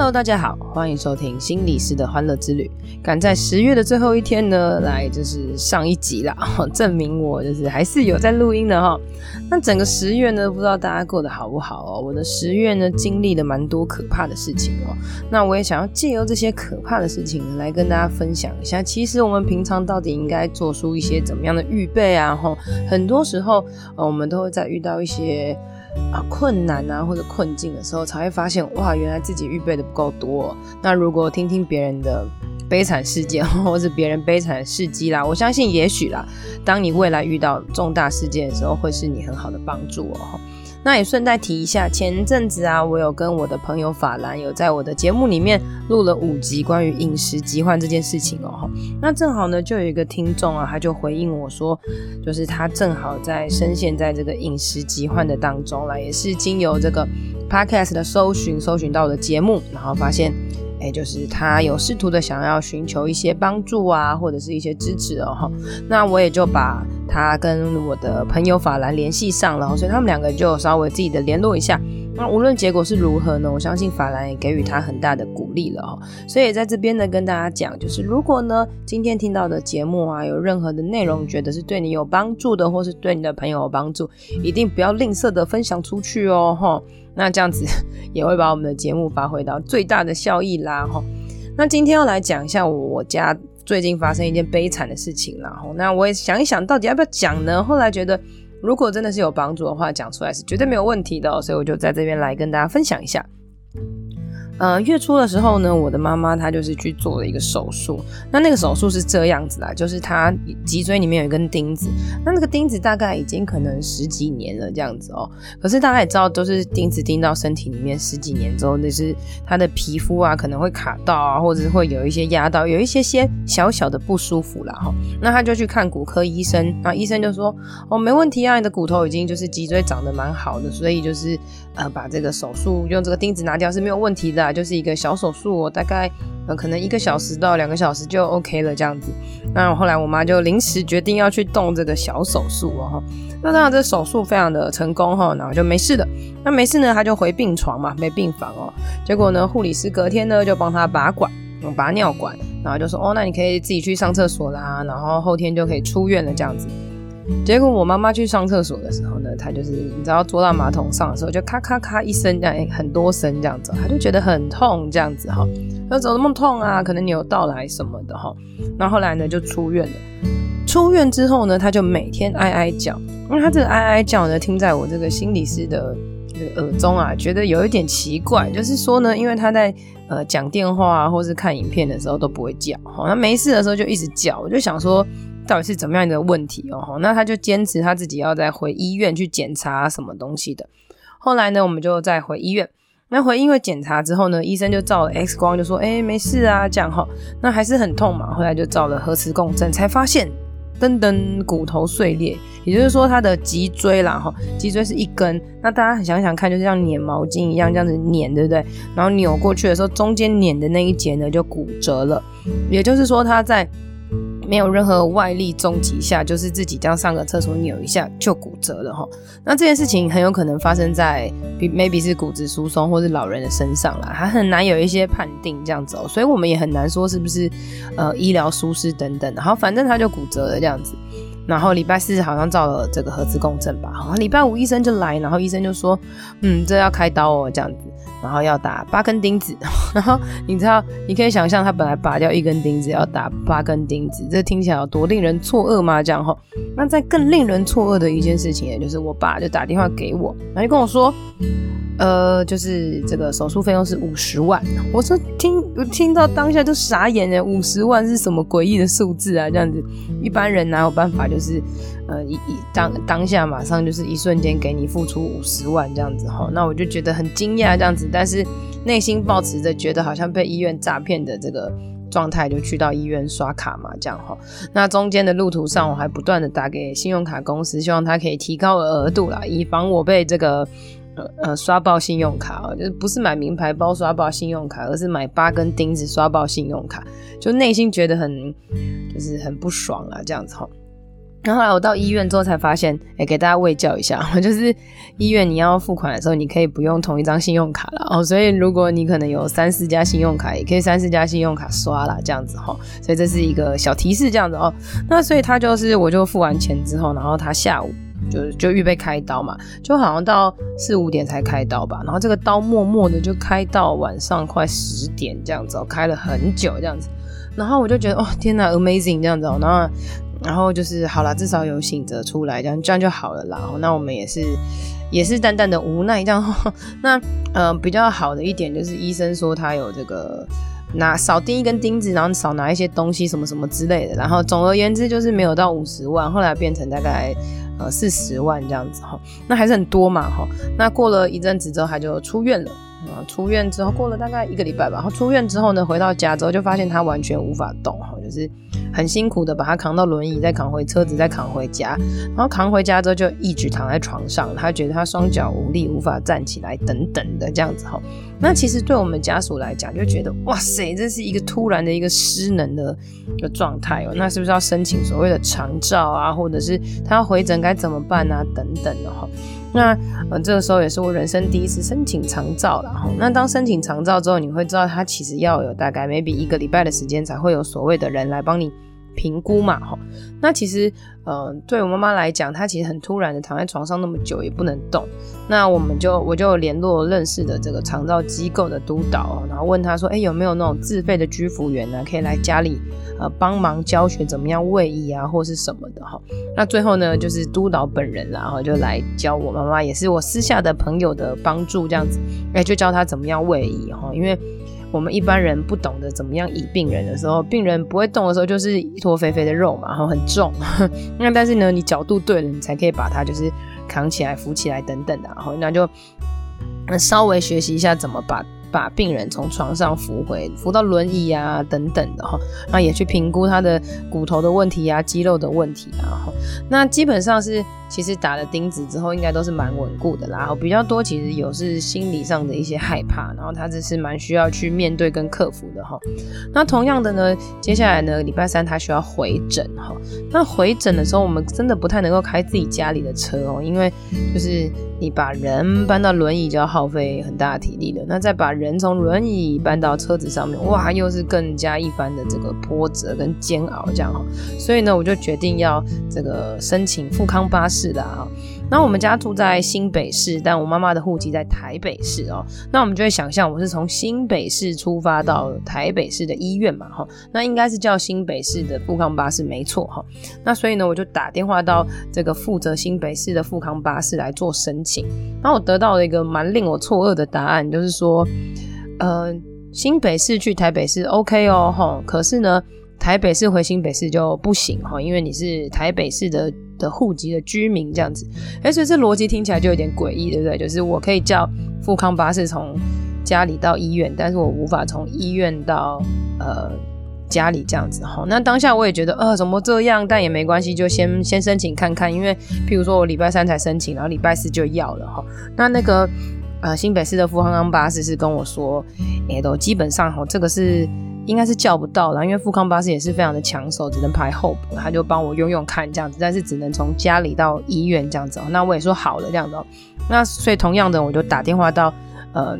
Hello，大家好，欢迎收听心理师的欢乐之旅。赶在十月的最后一天呢，来就是上一集啦，证明我就是还是有在录音的哈。那整个十月呢，不知道大家过得好不好哦？我的十月呢，经历了蛮多可怕的事情哦。那我也想要借由这些可怕的事情来跟大家分享一下，其实我们平常到底应该做出一些怎么样的预备啊？哈，很多时候，呃，我们都会在遇到一些。啊，困难啊，或者困境的时候，才会发现哇，原来自己预备的不够多。那如果听听别人的悲惨事件，或者别人悲惨的事迹啦，我相信也许啦，当你未来遇到重大事件的时候，会是你很好的帮助哦。那也顺带提一下，前阵子啊，我有跟我的朋友法兰有在我的节目里面录了五集关于饮食疾患这件事情哦。那正好呢，就有一个听众啊，他就回应我说，就是他正好在深陷在这个饮食疾患的当中了，也是经由这个 podcast 的搜寻，搜寻到我的节目，然后发现。哎，就是他有试图的想要寻求一些帮助啊，或者是一些支持哦哈。那我也就把他跟我的朋友法兰联系上了，所以他们两个就稍微自己的联络一下。那无论结果是如何呢，我相信法兰也给予他很大的鼓励了哈。所以在这边呢，跟大家讲，就是如果呢今天听到的节目啊，有任何的内容觉得是对你有帮助的，或是对你的朋友有帮助，一定不要吝啬的分享出去哦哈。那这样子 也会把我们的节目发挥到最大的效益啦哈。那今天要来讲一下我家最近发生一件悲惨的事情啦哈。那我也想一想到底要不要讲呢？后来觉得如果真的是有帮助的话，讲出来是绝对没有问题的，所以我就在这边来跟大家分享一下。呃，月初的时候呢，我的妈妈她就是去做了一个手术。那那个手术是这样子啦，就是她脊椎里面有一根钉子。那那个钉子大概已经可能十几年了这样子哦。可是大家也知道，都是钉子钉到身体里面十几年之后，就是她的皮肤啊可能会卡到啊，或者是会有一些压到，有一些些小小的不舒服啦哈。那她就去看骨科医生，那医生就说：“哦，没问题啊，你的骨头已经就是脊椎长得蛮好的，所以就是呃把这个手术用这个钉子拿掉是没有问题的。”就是一个小手术，我大概呃可能一个小时到两个小时就 OK 了这样子。那后来我妈就临时决定要去动这个小手术哦。那当然这手术非常的成功哈，然后就没事的。那没事呢，她就回病床嘛，没病房哦。结果呢，护理师隔天呢就帮她拔管，拔尿管，然后就说哦，那你可以自己去上厕所啦，然后后天就可以出院了这样子。结果我妈妈去上厕所的时候呢，她就是你知道坐到马桶上的时候，就咔咔咔一声这样，很多声这样子，她就觉得很痛这样子哈。她说怎么那么痛啊？可能扭到来什么的哈。那后，来呢就出院了。出院之后呢，她就每天哀哀叫，因为她这个哀哀叫呢，听在我这个心理师的耳中啊，觉得有一点奇怪，就是说呢，因为她在呃讲电话啊，或是看影片的时候都不会叫，哈，那没事的时候就一直叫，我就想说。到底是怎么样的问题哦？那他就坚持他自己要再回医院去检查什么东西的。后来呢，我们就再回医院。那回医院检查之后呢，医生就照了 X 光，就说：“哎，没事啊，这样哈。”那还是很痛嘛。后来就照了核磁共振，才发现噔噔骨头碎裂，也就是说他的脊椎啦哈，脊椎是一根。那大家想想看，就是像粘毛巾一样这样子粘，对不对？然后扭过去的时候，中间粘的那一节呢就骨折了。也就是说他在。没有任何外力重击下，就是自己这样上个厕所扭一下就骨折了哈。那这件事情很有可能发生在 maybe 是骨质疏松或是老人的身上啦，还很难有一些判定这样子哦，所以我们也很难说是不是呃医疗疏失等等。然后反正他就骨折了这样子。然后礼拜四好像照了这个核磁共振吧，好，礼拜五医生就来，然后医生就说，嗯，这要开刀哦这样子。然后要打八根钉子，然后你知道，你可以想象他本来拔掉一根钉子，要打八根钉子，这听起来有多令人错愕吗？这样哈，那在更令人错愕的一件事情，也就是我爸就打电话给我，然后就跟我说。呃，就是这个手术费用是五十万。我说听，我听到当下就傻眼了，五十万是什么诡异的数字啊？这样子，一般人哪有办法，就是呃一一当当下马上就是一瞬间给你付出五十万这样子哈？那我就觉得很惊讶这样子，但是内心抱持着觉得好像被医院诈骗的这个状态，就去到医院刷卡嘛，这样哈。那中间的路途上，我还不断的打给信用卡公司，希望他可以提高额度啦，以防我被这个。呃刷爆信用卡哦，就是不是买名牌包刷爆信用卡，而是买八根钉子刷爆信用卡，就内心觉得很就是很不爽啊，这样子哈。然后后来我到医院之后才发现，哎，给大家喂教一下，我 就是医院你要付款的时候，你可以不用同一张信用卡了哦。所以如果你可能有三四家信用卡，也可以三四家信用卡刷啦，这样子哈。所以这是一个小提示，这样子哦。那所以他就是，我就付完钱之后，然后他下午就就预备开刀嘛，就好像到四五点才开刀吧。然后这个刀默默的就开到晚上快十点这样子哦，开了很久这样子。然后我就觉得哦，天哪，amazing 这样子哦，然后。然后就是好了，至少有醒着出来，这样这样就好了啦。那我们也是也是淡淡的无奈这样。那呃比较好的一点就是医生说他有这个拿少钉一根钉子，然后少拿一些东西什么什么之类的。然后总而言之就是没有到五十万，后来变成大概呃四十万这样子哈。那还是很多嘛哈。那过了一阵子之后他就出院了。啊，出院之后过了大概一个礼拜吧，然后出院之后呢，回到家之后就发现他完全无法动，哈，就是很辛苦的把他扛到轮椅，再扛回车子，再扛回家，然后扛回家之后就一直躺在床上，他觉得他双脚无力，无法站起来，等等的这样子哈。那其实对我们家属来讲，就觉得哇塞，这是一个突然的一个失能的一个状态哦，那是不是要申请所谓的长照啊，或者是他要回诊该怎么办啊，等等的哈。那呃，这个时候也是我人生第一次申请长照了哈。那当申请长照之后，你会知道他其实要有大概 maybe 一个礼拜的时间才会有所谓的人来帮你评估嘛哈。那其实呃，对我妈妈来讲，她其实很突然的躺在床上那么久也不能动。那我们就我就联络认识的这个长照机构的督导，然后问他说，哎，有没有那种自费的居服员呢，可以来家里呃帮忙教学怎么样喂椅啊，或是什么的哈。那最后呢，就是督导本人然后就来教我妈妈，也是我私下的朋友的帮助这样子，哎，就教他怎么样喂椅哈，因为。我们一般人不懂得怎么样倚病人的时候，病人不会动的时候，就是一坨肥肥的肉嘛，然后很重。那但是呢，你角度对了，你才可以把它就是扛起来、扶起来等等的。然后那就稍微学习一下怎么把。把病人从床上扶回，扶到轮椅啊，等等的哈，那也去评估他的骨头的问题啊，肌肉的问题啊，那基本上是其实打了钉子之后，应该都是蛮稳固的啦。然后比较多其实有是心理上的一些害怕，然后他这是蛮需要去面对跟克服的哈。那同样的呢，接下来呢，礼拜三他需要回诊哈。那回诊的时候，我们真的不太能够开自己家里的车哦，因为就是你把人搬到轮椅就要耗费很大的体力了，那再把人从轮椅搬到车子上面，哇，又是更加一番的这个波折跟煎熬，这样哦。所以呢，我就决定要这个申请富康巴士的啊。那我们家住在新北市，但我妈妈的户籍在台北市哦。那我们就会想象，我是从新北市出发到台北市的医院嘛，哈。那应该是叫新北市的富康巴士，没错哈。那所以呢，我就打电话到这个负责新北市的富康巴士来做申请。那我得到了一个蛮令我错愕的答案，就是说，呃，新北市去台北市 OK 哦，哈。可是呢，台北市回新北市就不行哈，因为你是台北市的。的户籍的居民这样子，哎，所以这逻辑听起来就有点诡异，对不对？就是我可以叫富康巴士从家里到医院，但是我无法从医院到呃家里这样子哈。那当下我也觉得呃怎么这样，但也没关系，就先先申请看看，因为譬如说我礼拜三才申请，然后礼拜四就要了哈。那那个呃新北市的富康巴士是跟我说，哎，都基本上哈这个是。应该是叫不到了，因为富康巴士也是非常的抢手，只能排候补，他就帮我用用看这样子，但是只能从家里到医院这样子。那我也说好了这样子。那所以同样的，我就打电话到呃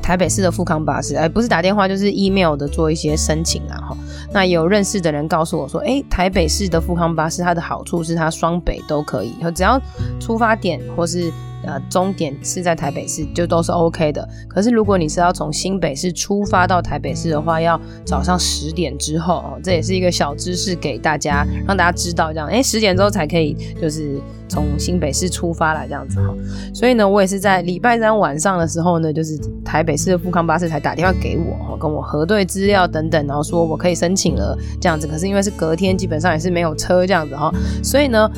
台北市的富康巴士，哎，不是打电话就是 email 的做一些申请然后。那有认识的人告诉我说，哎，台北市的富康巴士它的好处是它双北都可以，只要出发点或是。呃，终点是在台北市，就都是 OK 的。可是如果你是要从新北市出发到台北市的话，要早上十点之后哦。这也是一个小知识给大家，让大家知道这样。哎，十点之后才可以，就是从新北市出发来这样子哈。所以呢，我也是在礼拜三晚上的时候呢，就是台北市的富康巴士才打电话给我，跟我核对资料等等，然后说我可以申请了这样子。可是因为是隔天，基本上也是没有车这样子哈，所以呢。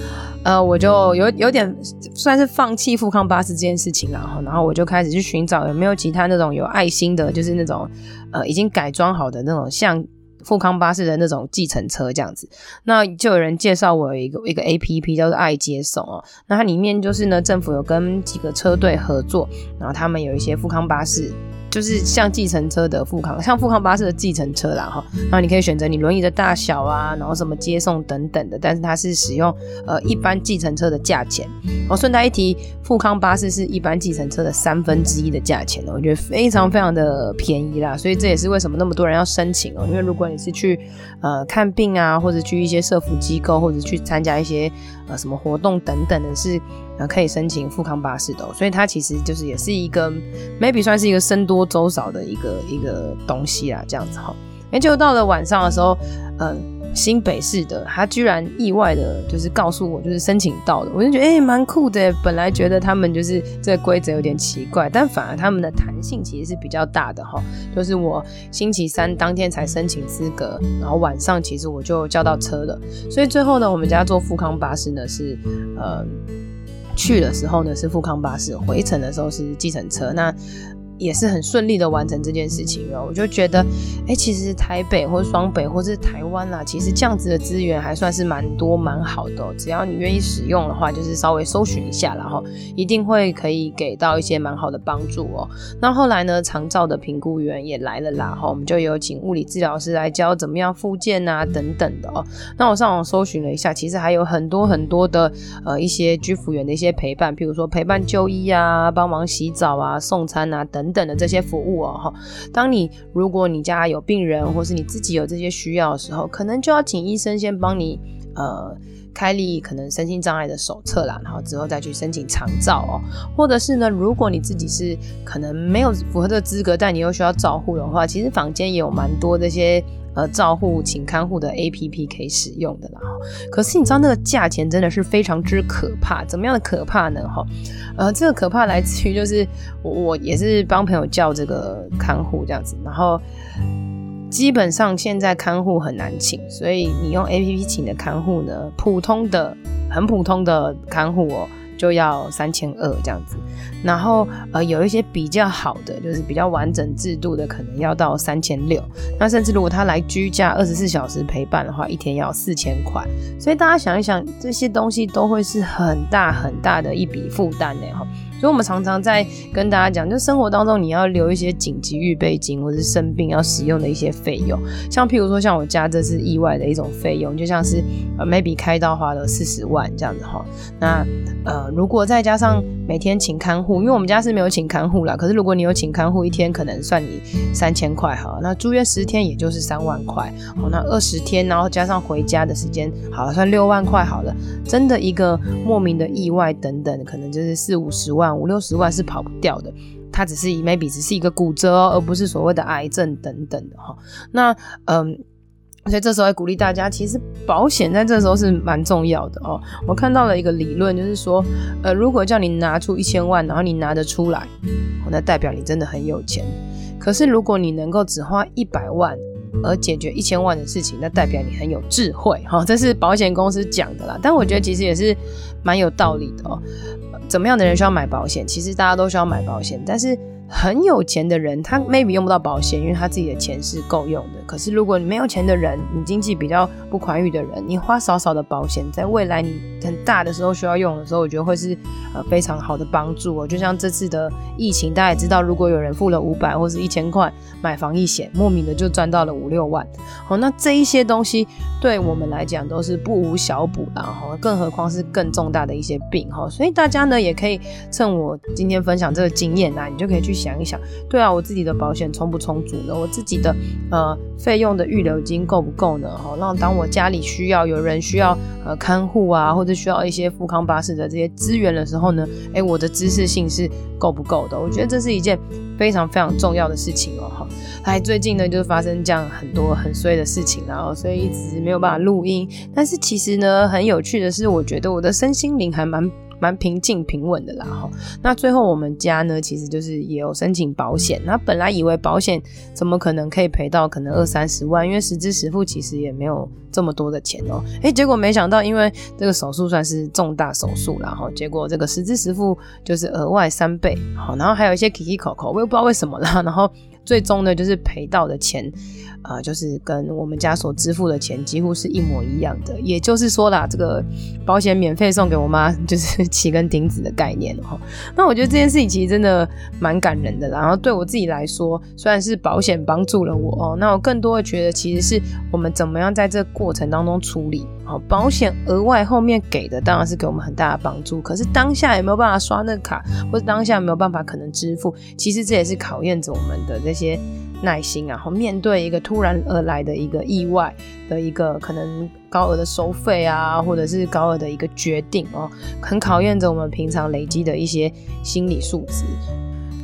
呃，我就有有点算是放弃富康巴士这件事情了哈，然后我就开始去寻找有没有其他那种有爱心的，就是那种呃已经改装好的那种像富康巴士的那种计程车这样子，那就有人介绍我有一个一个 A P P 叫做爱接送哦，那它里面就是呢，政府有跟几个车队合作，然后他们有一些富康巴士。就是像计程车的富康，像富康巴士的计程车啦哈，然后你可以选择你轮椅的大小啊，然后什么接送等等的，但是它是使用呃一般计程车的价钱。我，顺带一提，富康巴士是一般计程车的三分之一的价钱，我觉得非常非常的便宜啦，所以这也是为什么那么多人要申请哦，因为如果你是去呃看病啊，或者去一些社福机构，或者去参加一些呃什么活动等等的，是。呃，可以申请富康巴士的，所以它其实就是也是一个 maybe 算是一个僧多粥少的一个一个东西啦，这样子哈。哎，就到了晚上的时候，嗯。新北市的，他居然意外的，就是告诉我，就是申请到了，我就觉得诶蛮酷的。本来觉得他们就是这规则有点奇怪，但反而他们的弹性其实是比较大的哈。就是我星期三当天才申请资格，然后晚上其实我就叫到车了。所以最后呢，我们家坐富康巴士呢是，呃，去的时候呢是富康巴士，回程的时候是计程车。那也是很顺利的完成这件事情哦，我就觉得，哎、其实台北或双北或是台湾啦，其实这样子的资源还算是蛮多蛮好的。只要你愿意使用的话，就是稍微搜寻一下，然后一定会可以给到一些蛮好的帮助哦。那后来呢，长照的评估员也来了啦，哈，我们就有请物理治疗师来教怎么样复健啊等等的哦。那我上网搜寻了一下，其实还有很多很多的呃一些居服员的一些陪伴，譬如说陪伴就医啊，帮忙洗澡啊，送餐啊。等等等的这些服务哦，哈，当你如果你家有病人，或是你自己有这些需要的时候，可能就要请医生先帮你呃开立可能身心障碍的手册啦，然后之后再去申请长照哦，或者是呢，如果你自己是可能没有符合这个资格，但你又需要照护的话，其实坊间也有蛮多这些。呃，照护请看护的 APP 可以使用的啦，可是你知道那个价钱真的是非常之可怕，怎么样的可怕呢？哈，呃，这个可怕来自于就是我我也是帮朋友叫这个看护这样子，然后基本上现在看护很难请，所以你用 APP 请的看护呢，普通的很普通的看护哦。就要三千二这样子，然后呃有一些比较好的，就是比较完整制度的，可能要到三千六。那甚至如果他来居家二十四小时陪伴的话，一天要四千块。所以大家想一想，这些东西都会是很大很大的一笔负担呢。所以，我们常常在跟大家讲，就生活当中你要留一些紧急预备金，或是生病要使用的一些费用。像譬如说，像我家这是意外的一种费用，就像是呃，maybe 开刀花了四十万这样子哈。那呃，如果再加上每天请看护，因为我们家是没有请看护啦。可是如果你有请看护，一天可能算你三千块哈。那住院十天也就是三万块。好，那二十天，然后加上回家的时间，好了，算六万块好了。真的一个莫名的意外等等，可能就是四五十万。五六十万是跑不掉的，它只是 maybe 只是一个骨折哦，而不是所谓的癌症等等的哈。那嗯，所以这时候也鼓励大家，其实保险在这时候是蛮重要的哦。我看到了一个理论，就是说，呃，如果叫你拿出一千万，然后你拿得出来，那代表你真的很有钱。可是如果你能够只花一百万，而解决一千万的事情，那代表你很有智慧哈。这是保险公司讲的啦，但我觉得其实也是蛮有道理的哦。怎么样的人需要买保险？其实大家都需要买保险，但是很有钱的人他 maybe 用不到保险，因为他自己的钱是够用的。可是如果你没有钱的人，你经济比较不宽裕的人，你花少少的保险，在未来你很大的时候需要用的时候，我觉得会是呃非常好的帮助哦。就像这次的疫情，大家也知道，如果有人付了五百或是一千块买防疫险，莫名的就赚到了五六万。好，那这一些东西对我们来讲都是不无小补的哈，更何况是更重大的一些病哈。所以大家呢也可以趁我今天分享这个经验啊，你就可以去想一想，对啊，我自己的保险充不充足呢？我自己的呃。费用的预留金够不够呢？哈，让当我家里需要有人需要呃看护啊，或者需要一些富康巴士的这些资源的时候呢，哎、我的知识性是够不够的？我觉得这是一件非常非常重要的事情哦。哈，哎，最近呢就是发生这样很多很衰的事情，然后所以一直没有办法录音。但是其实呢，很有趣的是，我觉得我的身心灵还蛮。蛮平静平稳的啦哈，那最后我们家呢，其实就是也有申请保险。那本来以为保险怎么可能可以赔到可能二三十万，因为实支实付其实也没有这么多的钱哦、喔。哎，结果没想到，因为这个手术算是重大手术啦哈，结果这个实支实付就是额外三倍。好，然后还有一些 Kiki 口口，我也不知道为什么啦。然后最终呢，就是赔到的钱。啊、呃，就是跟我们家所支付的钱几乎是一模一样的，也就是说啦，这个保险免费送给我妈，就是起根钉子的概念哈。那我觉得这件事情其实真的蛮感人的。然后对我自己来说，虽然是保险帮助了我哦，那我更多的觉得其实是我们怎么样在这过程当中处理。好，保险额外后面给的当然是给我们很大的帮助，可是当下有没有办法刷那个卡，或者当下没有办法可能支付，其实这也是考验着我们的这些。耐心啊，然后面对一个突然而来的一个意外的一个可能高额的收费啊，或者是高额的一个决定哦，很考验着我们平常累积的一些心理素质。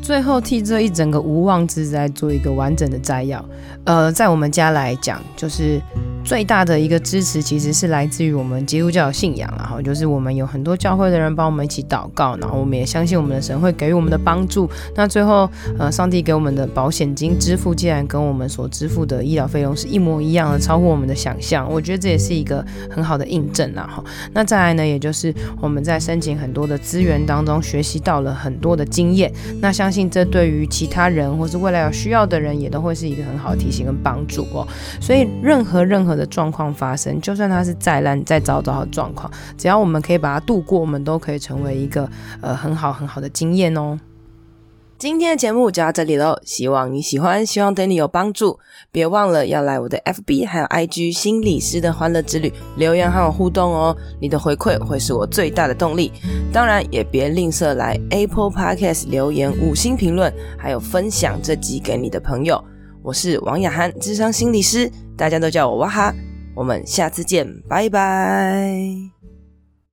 最后替这一整个无妄之灾做一个完整的摘要。呃，在我们家来讲，就是。最大的一个支持其实是来自于我们基督教的信仰，然后就是我们有很多教会的人帮我们一起祷告，然后我们也相信我们的神会给予我们的帮助。那最后，呃，上帝给我们的保险金支付，竟然跟我们所支付的医疗费用是一模一样的，超乎我们的想象。我觉得这也是一个很好的印证啦。哈，那再来呢，也就是我们在申请很多的资源当中学习到了很多的经验。那相信这对于其他人或是未来有需要的人，也都会是一个很好的提醒跟帮助哦。所以任何任何。的状况发生，就算它是再烂再糟糕的状况，只要我们可以把它度过，我们都可以成为一个呃很好很好的经验哦。今天的节目就到这里喽，希望你喜欢，希望对你有帮助。别忘了要来我的 FB 还有 IG 心理师的欢乐之旅留言和我互动哦，你的回馈会是我最大的动力。当然也别吝啬来 Apple Podcast 留言五星评论，还有分享这集给你的朋友。我是王雅涵，智商心理师。大家都叫我哇哈，我们下次见，拜拜。